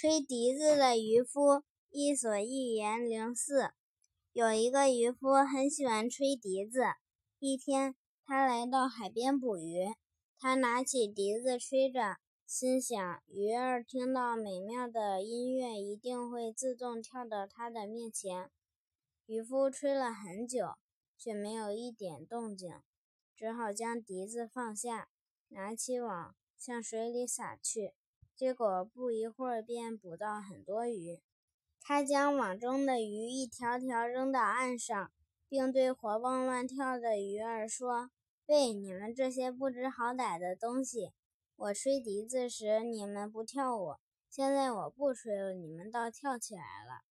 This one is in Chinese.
吹笛子的渔夫，伊索寓言零四。有一个渔夫很喜欢吹笛子。一天，他来到海边捕鱼，他拿起笛子吹着，心想：鱼儿听到美妙的音乐，一定会自动跳到他的面前。渔夫吹了很久，却没有一点动静，只好将笛子放下，拿起网向水里撒去。结果不一会儿便捕到很多鱼。他将网中的鱼一条条扔到岸上，并对活蹦乱跳的鱼儿说：“喂，你们这些不知好歹的东西！我吹笛子时你们不跳舞，现在我不吹了，你们倒跳起来了。”